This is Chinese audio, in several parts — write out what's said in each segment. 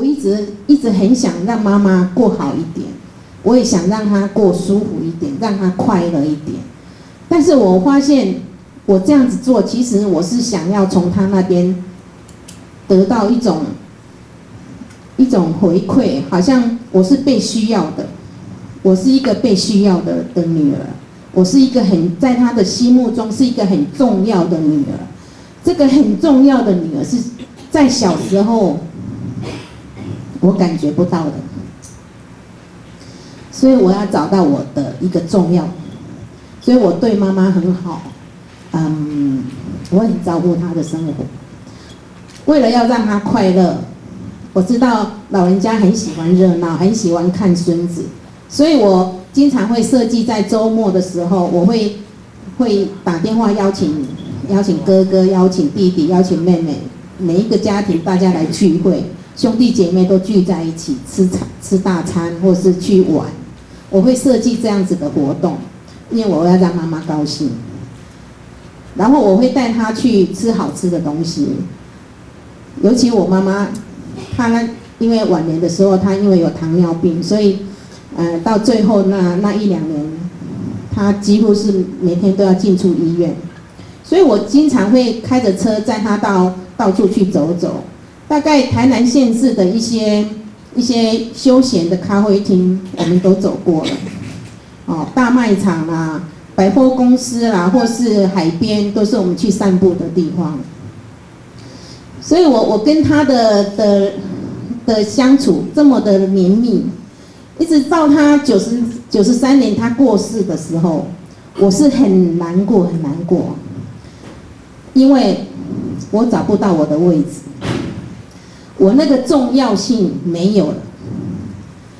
我一直一直很想让妈妈过好一点，我也想让她过舒服一点，让她快乐一点。但是我发现，我这样子做，其实我是想要从她那边得到一种一种回馈，好像我是被需要的，我是一个被需要的的女儿，我是一个很在她的心目中是一个很重要的女儿。这个很重要的女儿是在小时候。我感觉不到的，所以我要找到我的一个重要，所以我对妈妈很好，嗯，我很照顾她的生活。为了要让她快乐，我知道老人家很喜欢热闹，很喜欢看孙子，所以我经常会设计在周末的时候，我会会打电话邀请邀请哥哥、邀请弟弟、邀请妹妹，每一个家庭大家来聚会。兄弟姐妹都聚在一起吃吃大餐，或是去玩，我会设计这样子的活动，因为我要让妈妈高兴。然后我会带她去吃好吃的东西，尤其我妈妈，她呢，因为晚年的时候，她因为有糖尿病，所以，呃，到最后那那一两年，她几乎是每天都要进出医院，所以我经常会开着车载她到到处去走走。大概台南县市的一些一些休闲的咖啡厅，我们都走过了，哦，大卖场啦、百货公司啦，或是海边，都是我们去散步的地方。所以我我跟他的的的相处这么的绵密，一直到他九十九十三年他过世的时候，我是很难过很难过，因为我找不到我的位置。我那个重要性没有了，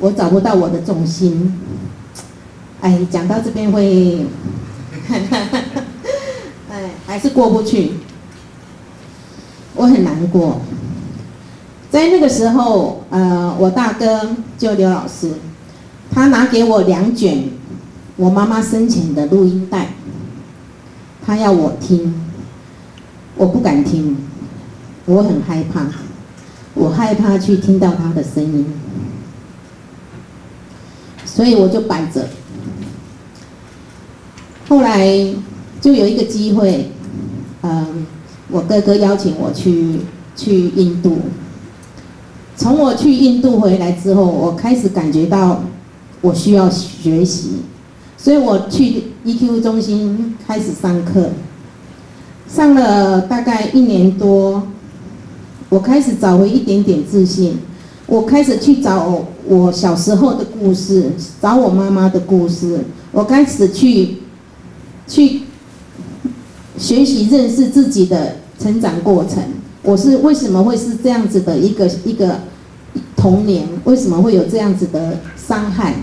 我找不到我的重心。哎，讲到这边会，哎，还是过不去，我很难过。在那个时候，呃，我大哥就刘老师，他拿给我两卷我妈妈生前的录音带，他要我听，我不敢听，我很害怕。我害怕去听到他的声音，所以我就摆着。后来就有一个机会，嗯，我哥哥邀请我去去印度。从我去印度回来之后，我开始感觉到我需要学习，所以我去 EQ 中心开始上课，上了大概一年多。我开始找回一点点自信，我开始去找我小时候的故事，找我妈妈的故事，我开始去去学习认识自己的成长过程。我是为什么会是这样子的一个一个童年？为什么会有这样子的伤害？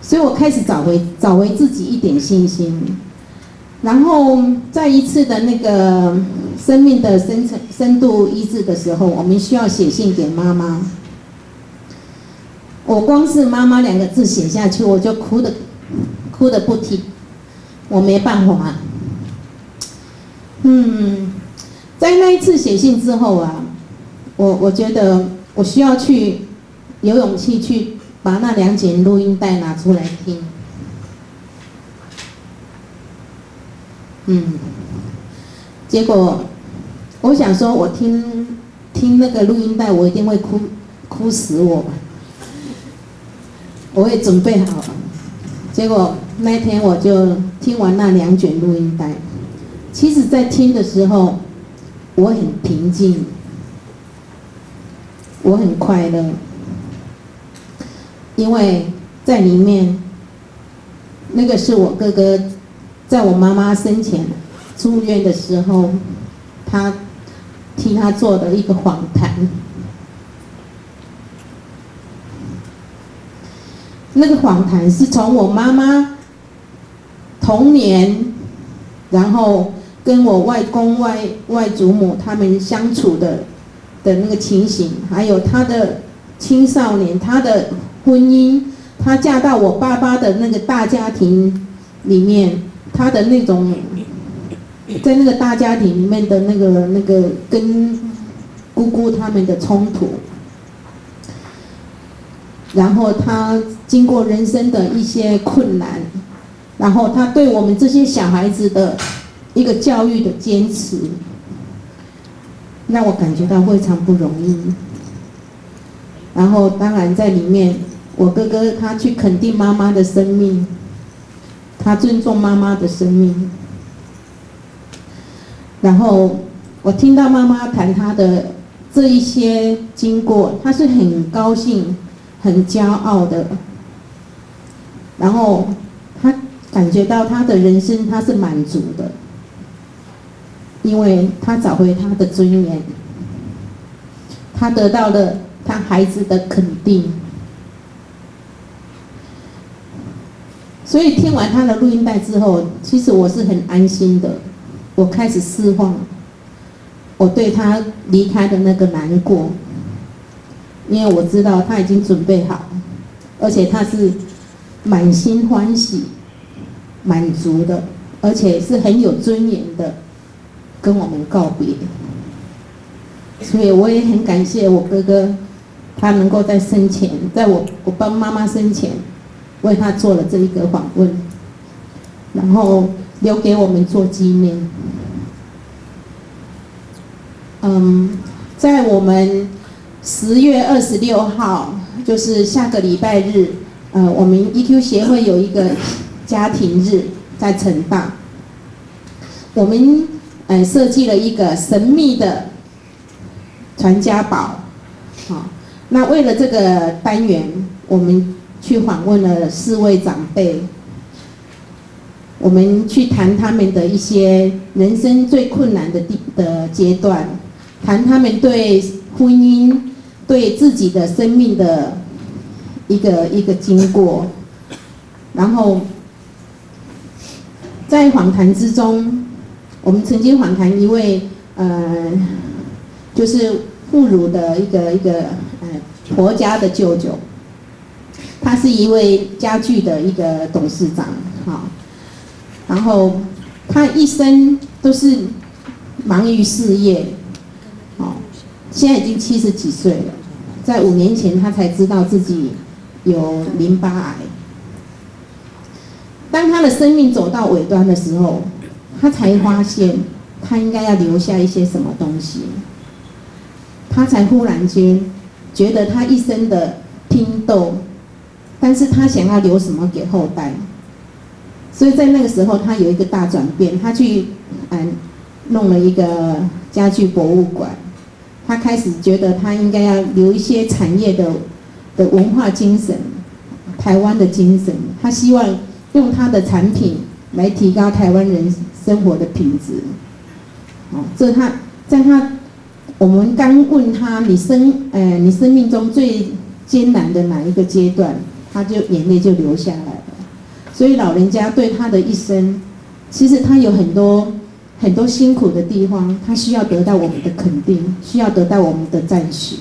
所以我开始找回找回自己一点信心。然后在一次的那个生命的深层深度医治的时候，我们需要写信给妈妈。我光是“妈妈”两个字写下去，我就哭的哭的不停，我没办法。嗯，在那一次写信之后啊，我我觉得我需要去有勇气去把那两卷录音带拿出来听。嗯，结果我想说，我听听那个录音带，我一定会哭哭死我吧。我也准备好了，结果那天我就听完那两卷录音带。其实，在听的时候，我很平静，我很快乐，因为在里面，那个是我哥哥。在我妈妈生前住院的时候，他替他做的一个访谈。那个访谈是从我妈妈童年，然后跟我外公外外祖母他们相处的的那个情形，还有他的青少年，他的婚姻，他嫁到我爸爸的那个大家庭里面。他的那种，在那个大家庭里面的那个那个跟姑姑他们的冲突，然后他经过人生的一些困难，然后他对我们这些小孩子的一个教育的坚持，让我感觉到非常不容易。然后当然在里面，我哥哥他去肯定妈妈的生命，他尊重妈妈的生命。然后我听到妈妈谈她的这一些经过，她是很高兴、很骄傲的。然后她感觉到她的人生她是满足的，因为她找回她的尊严，她得到了她孩子的肯定。所以听完她的录音带之后，其实我是很安心的。我开始释放我对他离开的那个难过，因为我知道他已经准备好，而且他是满心欢喜、满足的，而且是很有尊严的跟我们告别。所以我也很感谢我哥哥，他能够在生前，在我我帮妈妈生前，为他做了这一个访问，然后。留给我们做纪念。嗯，在我们十月二十六号，就是下个礼拜日，呃，我们 EQ 协会有一个家庭日在成大，我们呃设计了一个神秘的传家宝，好，那为了这个单元，我们去访问了四位长辈。我们去谈他们的一些人生最困难的地的阶段，谈他们对婚姻、对自己的生命的一个一个经过，然后在访谈之中，我们曾经访谈一位呃，就是妇孺的一个一个呃婆家的舅舅，他是一位家具的一个董事长，哈。然后他一生都是忙于事业，哦，现在已经七十几岁了，在五年前他才知道自己有淋巴癌。当他的生命走到尾端的时候，他才发现他应该要留下一些什么东西，他才忽然间觉得他一生的拼斗，但是他想要留什么给后代。所以在那个时候，他有一个大转变，他去嗯弄了一个家具博物馆，他开始觉得他应该要留一些产业的的文化精神，台湾的精神，他希望用他的产品来提高台湾人生活的品质。哦，这他在他我们刚问他你生呃你生命中最艰难的哪一个阶段，他就眼泪就流下来了。所以老人家对他的一生，其实他有很多很多辛苦的地方，他需要得到我们的肯定，需要得到我们的赞许。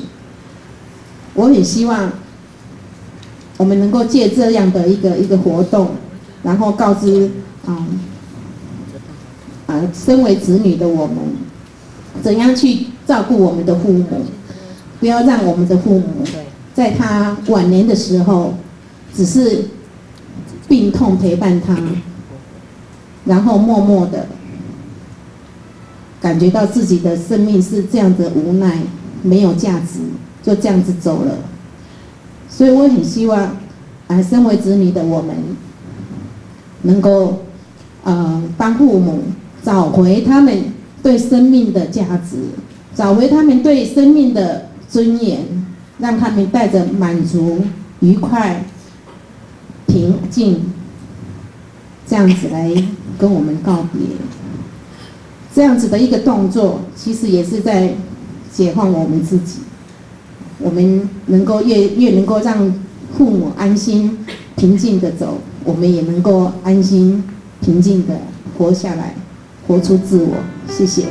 我很希望我们能够借这样的一个一个活动，然后告知啊啊，身为子女的我们，怎样去照顾我们的父母，不要让我们的父母在他晚年的时候，只是。病痛陪伴他，然后默默的感觉到自己的生命是这样的无奈，没有价值，就这样子走了。所以我很希望，啊，身为子女的我们，能够，呃，帮父母找回他们对生命的价值，找回他们对生命的尊严，让他们带着满足、愉快。平静，这样子来跟我们告别，这样子的一个动作，其实也是在解放我们自己。我们能够越越能够让父母安心平静的走，我们也能够安心平静的活下来，活出自我。谢谢。